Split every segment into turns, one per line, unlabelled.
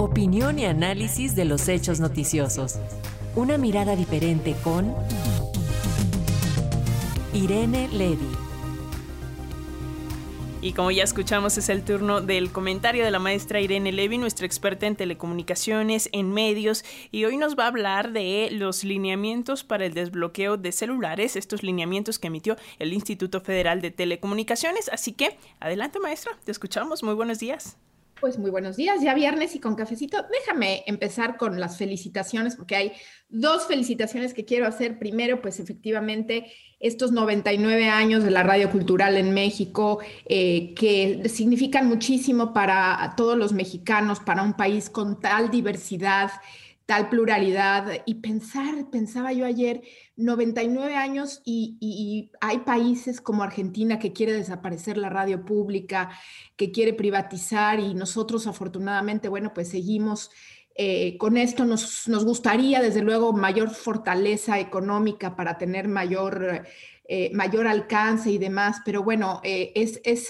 Opinión y análisis de los hechos noticiosos. Una mirada diferente con Irene Levy.
Y como ya escuchamos, es el turno del comentario de la maestra Irene Levy, nuestra experta en telecomunicaciones, en medios, y hoy nos va a hablar de los lineamientos para el desbloqueo de celulares, estos lineamientos que emitió el Instituto Federal de Telecomunicaciones. Así que, adelante maestra, te escuchamos. Muy buenos días.
Pues muy buenos días, ya viernes y con cafecito. Déjame empezar con las felicitaciones, porque hay dos felicitaciones que quiero hacer. Primero, pues efectivamente, estos 99 años de la radio cultural en México, eh, que significan muchísimo para todos los mexicanos, para un país con tal diversidad tal pluralidad y pensar, pensaba yo ayer, 99 años y, hay países como Argentina que quiere desaparecer la radio pública, que quiere privatizar y nosotros afortunadamente, bueno, pues seguimos eh, con esto. Nos, gustaría, desde luego, mayor fortaleza económica para tener mayor... Eh, mayor alcance y demás, pero bueno, eh, es, es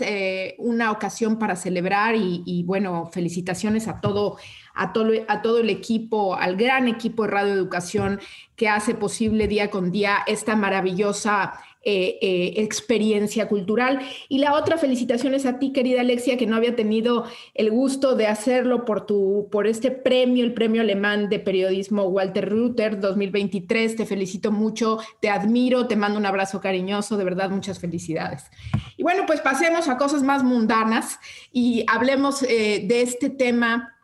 una ocasión para celebrar y, y, bueno, felicitaciones a todo a todo, a todo el equipo, al gran equipo de Radio Educación que hace posible día con día esta maravillosa eh, eh, experiencia cultural. Y la otra felicitación es a ti, querida Alexia, que no había tenido el gusto de hacerlo por, tu, por este premio, el premio alemán de periodismo Walter Ruther 2023. Te felicito mucho, te admiro, te mando un abrazo cariñoso, de verdad, muchas felicidades. Y bueno, pues pasemos a cosas más mundanas y hablemos eh, de este tema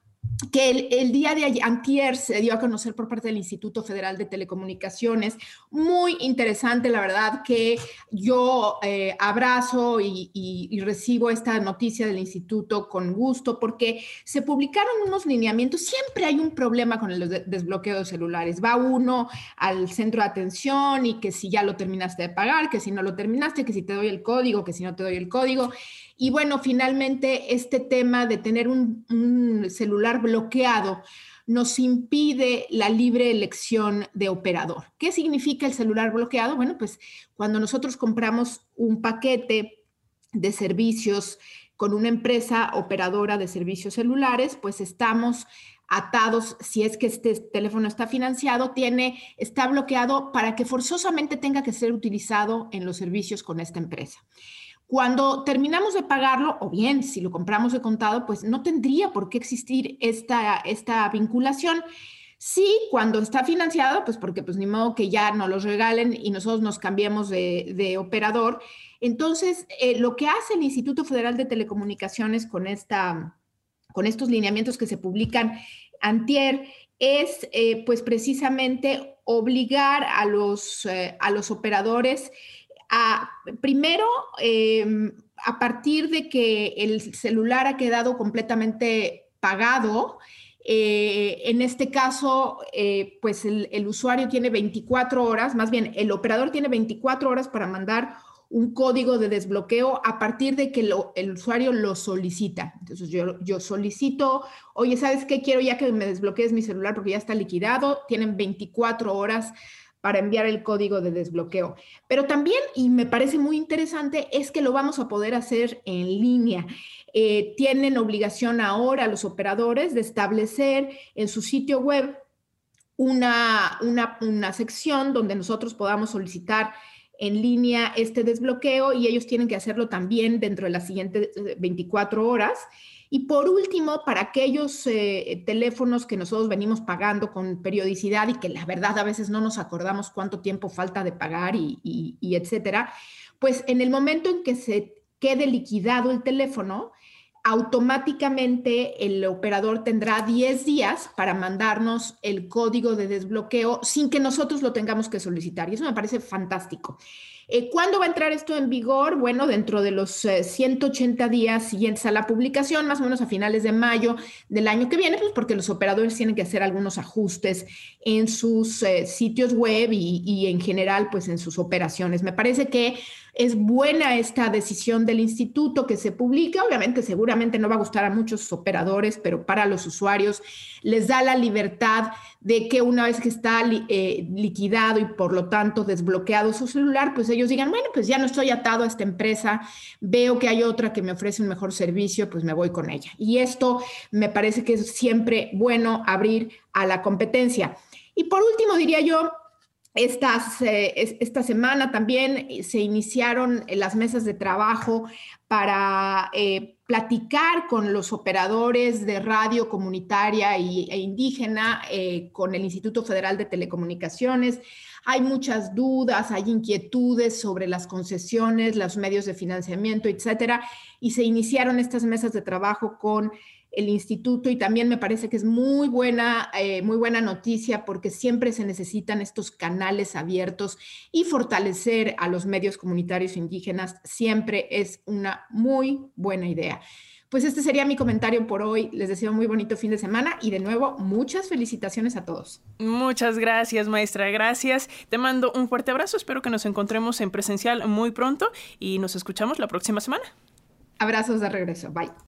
que el, día de antier se dio a conocer por parte del Instituto Federal de Telecomunicaciones. Muy interesante, la verdad, que yo eh, abrazo y, recibo esta noticia del instituto con gusto porque se publicaron unos lineamientos. Siempre hay un problema con el desbloqueo de celulares. Va uno al centro de atención y que si ya lo terminaste de pagar, que si no lo terminaste, que si te doy el código, que si no te doy el código. Y bueno, finalmente este tema de tener un, celular bloqueado nos impide la libre elección de operador. ¿Qué significa el celular bloqueado? Bueno, pues cuando nosotros compramos un paquete de servicios con una empresa operadora de servicios celulares, pues estamos atados, si es que este teléfono está financiado, tiene, está bloqueado para que forzosamente tenga que ser utilizado en los servicios con esta empresa. Cuando terminamos de pagarlo, o bien si lo compramos de contado, pues no tendría por qué existir esta, esta vinculación. Sí, cuando está financiado, pues porque pues ni modo que ya nos los regalen y nosotros nos cambiemos de, operador. Entonces, eh, lo que hace el Instituto Federal de Telecomunicaciones con, esta, con estos lineamientos que se publican antier es eh, pues precisamente obligar a los, eh, a los operadores primero, em, a partir de que el celular ha quedado completamente pagado, eh, en este caso, eh, pues el, usuario tiene 24 horas, más bien el operador tiene 24 horas para mandar un código de desbloqueo a partir de que el usuario lo solicita. Entonces yo, yo solicito, oye, ¿sabes qué? Quiero ya que me desbloquees mi celular porque ya está liquidado. Tienen 24 horas para enviar el código de desbloqueo. Pero también, y me parece muy interesante, es que lo vamos a poder hacer en línea. Eh, tienen obligación ahora los operadores de establecer en su sitio web una, una, una sección donde nosotros podamos solicitar en línea este desbloqueo y ellos tienen que hacerlo también dentro de las siguientes 24 eh, horas. Y por último, para aquellos eh, teléfonos que nosotros venimos pagando con periodicidad y que la verdad a veces no nos acordamos cuánto tiempo falta de pagar y, y etcétera, pues en el momento en que se quede liquidado el teléfono, automáticamente el operador tendrá 10 días para mandarnos el código de desbloqueo sin que nosotros lo tengamos que solicitar. Y eso me parece fantástico. Eh, ¿Cuándo va a entrar esto en vigor? Bueno, dentro de los 180 eh, días siguientes a la publicación, más o menos a finales de mayo del año que viene, pues porque los operadores tienen que hacer algunos ajustes en sus eh, sitios web y, y, en general, pues en sus operaciones. Me parece que Es buena esta decisión del instituto que se publica. Obviamente, seguramente no va a gustar a muchos operadores, pero para los usuarios les da la libertad de que una vez que está eh, liquidado y por lo tanto desbloqueado su celular, pues ellos digan, bueno, pues ya no estoy atado a esta empresa, veo que hay otra que me ofrece un mejor servicio, pues me voy con ella. Y esto me parece que es siempre bueno abrir a la competencia. Y por último, diría yo, eh, esta semana también se iniciaron las mesas de trabajo para eh, platicar con los operadores de radio comunitaria e indígena, eh, con el Instituto Federal de Telecomunicaciones. Hay muchas dudas, hay inquietudes sobre las concesiones, los medios de financiamiento, etcétera, y se iniciaron estas mesas de trabajo con el instituto y también me parece que es muy buena, eh, muy buena noticia porque siempre se necesitan estos canales abiertos y fortalecer a los medios comunitarios indígenas siempre es una muy buena idea. Pues este sería mi comentario por hoy. Les deseo muy bonito fin de semana y de nuevo muchas felicitaciones a todos.
Muchas gracias, maestra. Gracias. Te mando un fuerte abrazo. Espero que nos encontremos en presencial muy pronto y nos escuchamos la próxima semana.
Abrazos de regreso. Bye.